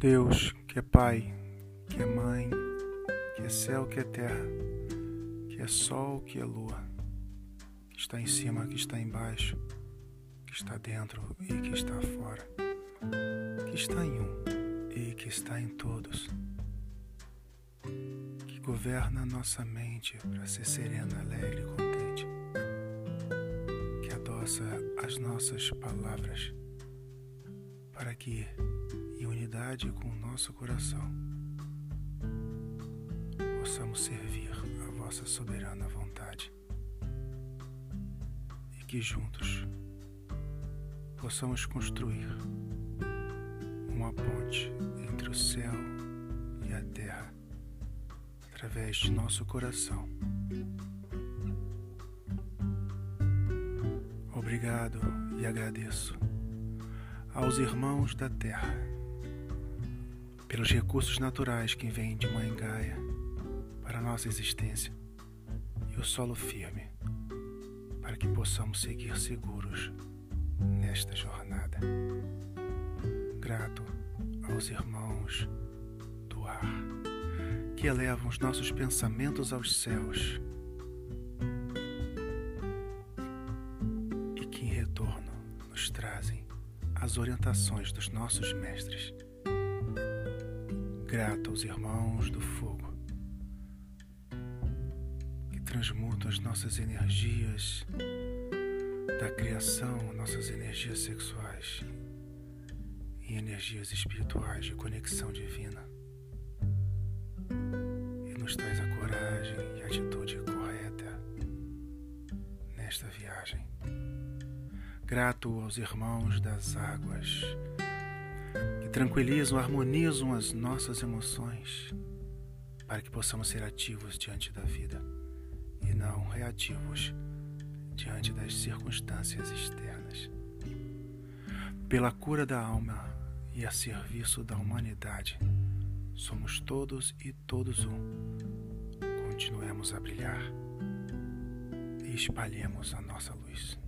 Deus, que é Pai, que é Mãe, que é céu, que é terra, que é sol, que é lua, que está em cima, que está embaixo, que está dentro e que está fora, que está em um e que está em todos, que governa nossa mente para ser serena, alegre e contente, que adoça as nossas palavras para que unidade com o nosso coração, possamos servir a vossa soberana vontade. E que juntos possamos construir uma ponte entre o céu e a terra através de nosso coração. Obrigado e agradeço aos irmãos da terra pelos recursos naturais que vêm de Mãe Gaia para nossa existência e o solo firme para que possamos seguir seguros nesta jornada. Grato aos irmãos do ar que elevam os nossos pensamentos aos céus e que em retorno nos trazem as orientações dos nossos mestres grato aos irmãos do fogo que transmutam as nossas energias da criação, nossas energias sexuais em energias espirituais de conexão divina e nos traz a coragem e a atitude correta nesta viagem. Grato aos irmãos das águas tranquilizam, harmonizam as nossas emoções para que possamos ser ativos diante da vida e não reativos diante das circunstâncias externas. Pela cura da alma e a serviço da humanidade, somos todos e todos um. Continuemos a brilhar e espalhemos a nossa luz.